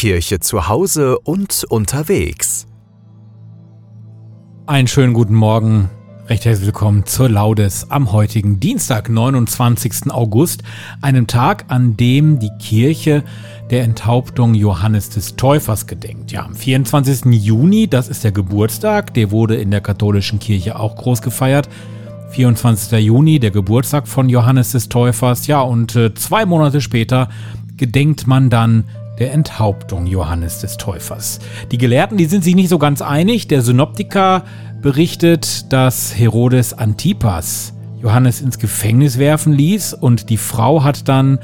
Kirche zu Hause und unterwegs. Einen schönen guten Morgen, recht herzlich willkommen zur Laudes am heutigen Dienstag, 29. August, einem Tag, an dem die Kirche der Enthauptung Johannes des Täufers gedenkt. Ja, am 24. Juni, das ist der Geburtstag, der wurde in der katholischen Kirche auch groß gefeiert. 24. Juni, der Geburtstag von Johannes des Täufers. Ja, und äh, zwei Monate später gedenkt man dann der Enthauptung Johannes des Täufers. Die Gelehrten, die sind sich nicht so ganz einig. Der Synoptiker berichtet, dass Herodes Antipas Johannes ins Gefängnis werfen ließ und die Frau hat dann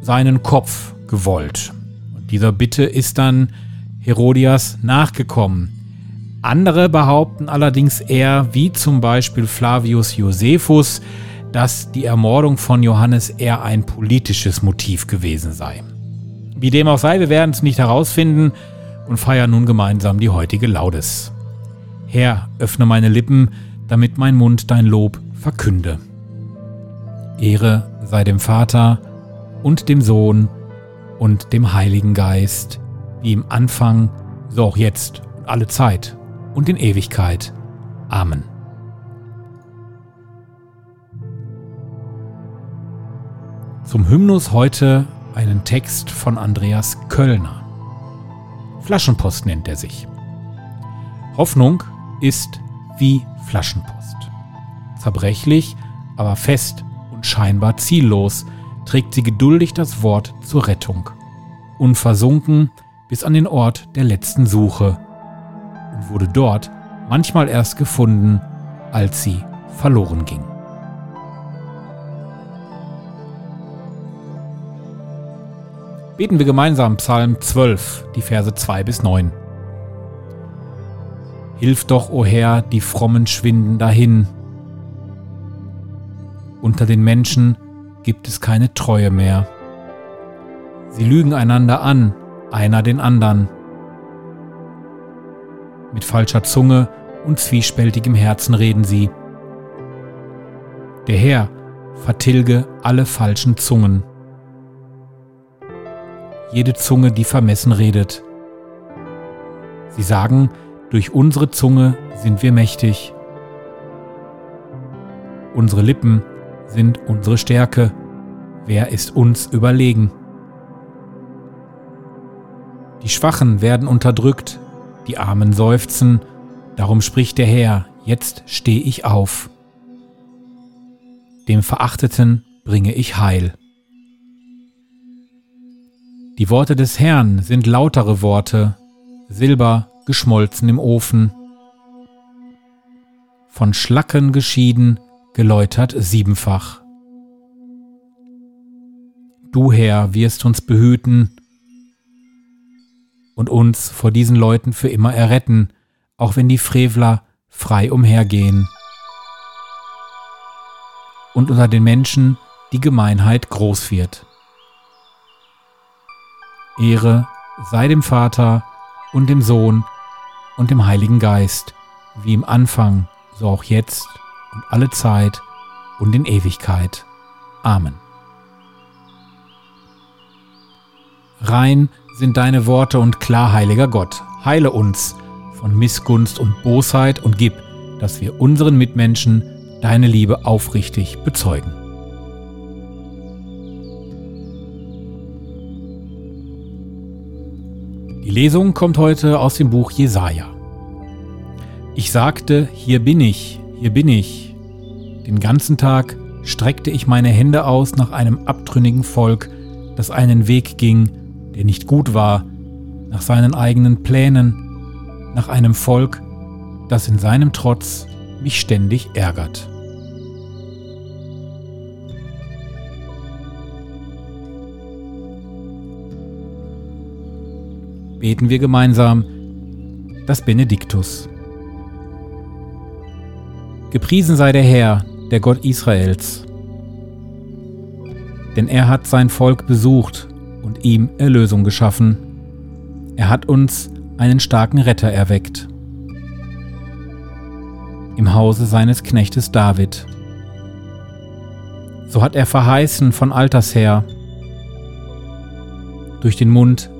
seinen Kopf gewollt. Und dieser Bitte ist dann Herodias nachgekommen. Andere behaupten allerdings eher, wie zum Beispiel Flavius Josephus, dass die Ermordung von Johannes eher ein politisches Motiv gewesen sei. Wie dem auch sei, wir werden es nicht herausfinden und feiern nun gemeinsam die heutige Laudes. Herr, öffne meine Lippen, damit mein Mund dein Lob verkünde. Ehre sei dem Vater und dem Sohn und dem Heiligen Geist, wie im Anfang, so auch jetzt und alle Zeit und in Ewigkeit. Amen. Zum Hymnus heute einen Text von Andreas Köllner. Flaschenpost nennt er sich. Hoffnung ist wie Flaschenpost. Zerbrechlich, aber fest und scheinbar ziellos trägt sie geduldig das Wort zur Rettung. Unversunken bis an den Ort der letzten Suche und wurde dort manchmal erst gefunden, als sie verloren ging. Beten wir gemeinsam Psalm 12, die Verse 2 bis 9. Hilf doch, o Herr, die Frommen schwinden dahin. Unter den Menschen gibt es keine Treue mehr. Sie lügen einander an, einer den andern. Mit falscher Zunge und zwiespältigem Herzen reden sie. Der Herr vertilge alle falschen Zungen jede Zunge, die vermessen redet. Sie sagen, durch unsere Zunge sind wir mächtig. Unsere Lippen sind unsere Stärke. Wer ist uns überlegen? Die Schwachen werden unterdrückt, die Armen seufzen, darum spricht der Herr, jetzt steh ich auf. Dem Verachteten bringe ich Heil. Die Worte des Herrn sind lautere Worte, Silber geschmolzen im Ofen. Von Schlacken geschieden, geläutert siebenfach. Du Herr wirst uns behüten und uns vor diesen Leuten für immer erretten, auch wenn die Frevler frei umhergehen. Und unter den Menschen die Gemeinheit groß wird. Ehre sei dem Vater und dem Sohn und dem Heiligen Geist, wie im Anfang, so auch jetzt und alle Zeit und in Ewigkeit. Amen. Rein sind deine Worte und klar, heiliger Gott, heile uns von Missgunst und Bosheit und gib, dass wir unseren Mitmenschen deine Liebe aufrichtig bezeugen. Die Lesung kommt heute aus dem Buch Jesaja. Ich sagte: Hier bin ich, hier bin ich. Den ganzen Tag streckte ich meine Hände aus nach einem abtrünnigen Volk, das einen Weg ging, der nicht gut war, nach seinen eigenen Plänen, nach einem Volk, das in seinem Trotz mich ständig ärgert. Beten wir gemeinsam das Benediktus. Gepriesen sei der Herr, der Gott Israels, denn er hat sein Volk besucht und ihm Erlösung geschaffen. Er hat uns einen starken Retter erweckt. Im Hause seines Knechtes David. So hat er verheißen von alters her. Durch den Mund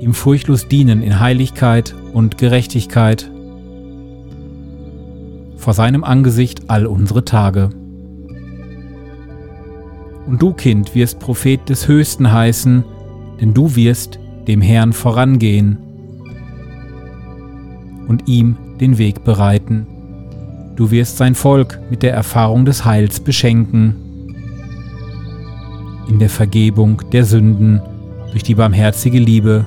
ihm furchtlos dienen in Heiligkeit und Gerechtigkeit. Vor seinem Angesicht all unsere Tage. Und du, Kind, wirst Prophet des Höchsten heißen, denn du wirst dem Herrn vorangehen und ihm den Weg bereiten. Du wirst sein Volk mit der Erfahrung des Heils beschenken, in der Vergebung der Sünden durch die barmherzige Liebe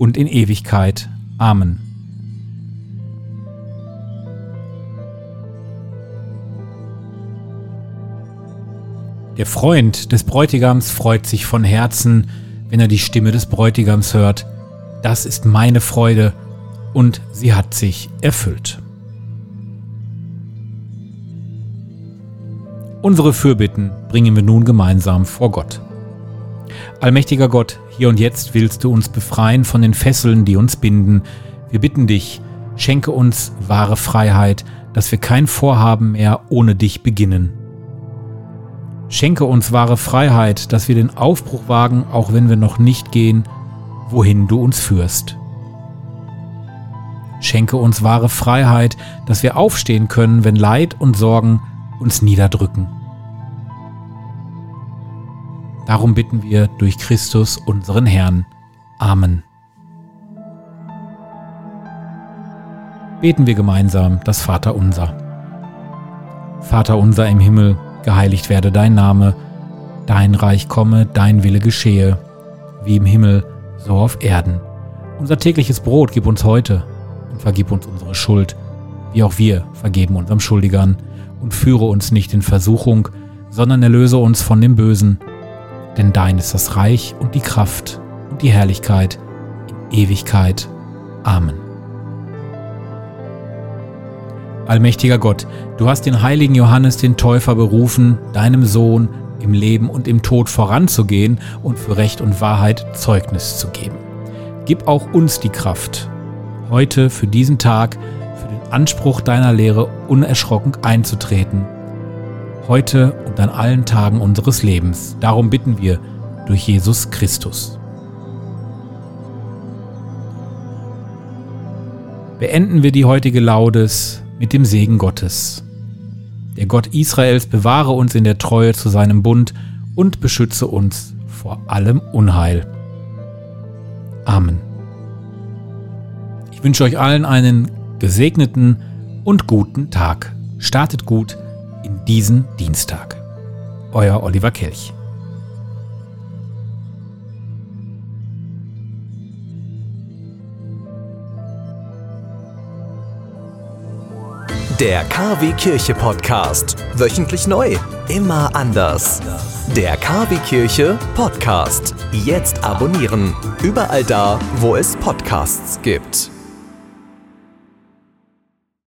und in Ewigkeit. Amen. Der Freund des Bräutigams freut sich von Herzen, wenn er die Stimme des Bräutigams hört. Das ist meine Freude und sie hat sich erfüllt. Unsere Fürbitten bringen wir nun gemeinsam vor Gott. Allmächtiger Gott, hier und jetzt willst du uns befreien von den Fesseln, die uns binden. Wir bitten dich, schenke uns wahre Freiheit, dass wir kein Vorhaben mehr ohne dich beginnen. Schenke uns wahre Freiheit, dass wir den Aufbruch wagen, auch wenn wir noch nicht gehen, wohin du uns führst. Schenke uns wahre Freiheit, dass wir aufstehen können, wenn Leid und Sorgen uns niederdrücken. Darum bitten wir durch Christus unseren Herrn. Amen. Beten wir gemeinsam das Vaterunser. Vater unser im Himmel, geheiligt werde dein Name, dein Reich komme, dein Wille geschehe, wie im Himmel, so auf Erden. Unser tägliches Brot gib uns heute und vergib uns unsere Schuld, wie auch wir vergeben unserem Schuldigern, und führe uns nicht in Versuchung, sondern erlöse uns von dem Bösen. Denn dein ist das Reich und die Kraft und die Herrlichkeit in Ewigkeit. Amen. Allmächtiger Gott, du hast den heiligen Johannes den Täufer berufen, deinem Sohn im Leben und im Tod voranzugehen und für Recht und Wahrheit Zeugnis zu geben. Gib auch uns die Kraft, heute für diesen Tag, für den Anspruch deiner Lehre unerschrocken einzutreten. Heute und an allen Tagen unseres Lebens. Darum bitten wir durch Jesus Christus. Beenden wir die heutige Laudes mit dem Segen Gottes. Der Gott Israels bewahre uns in der Treue zu seinem Bund und beschütze uns vor allem Unheil. Amen. Ich wünsche euch allen einen gesegneten und guten Tag. Startet gut diesen Dienstag. Euer Oliver Kelch. Der KW Kirche Podcast. Wöchentlich neu. Immer anders. Der KW Kirche Podcast. Jetzt abonnieren. Überall da, wo es Podcasts gibt.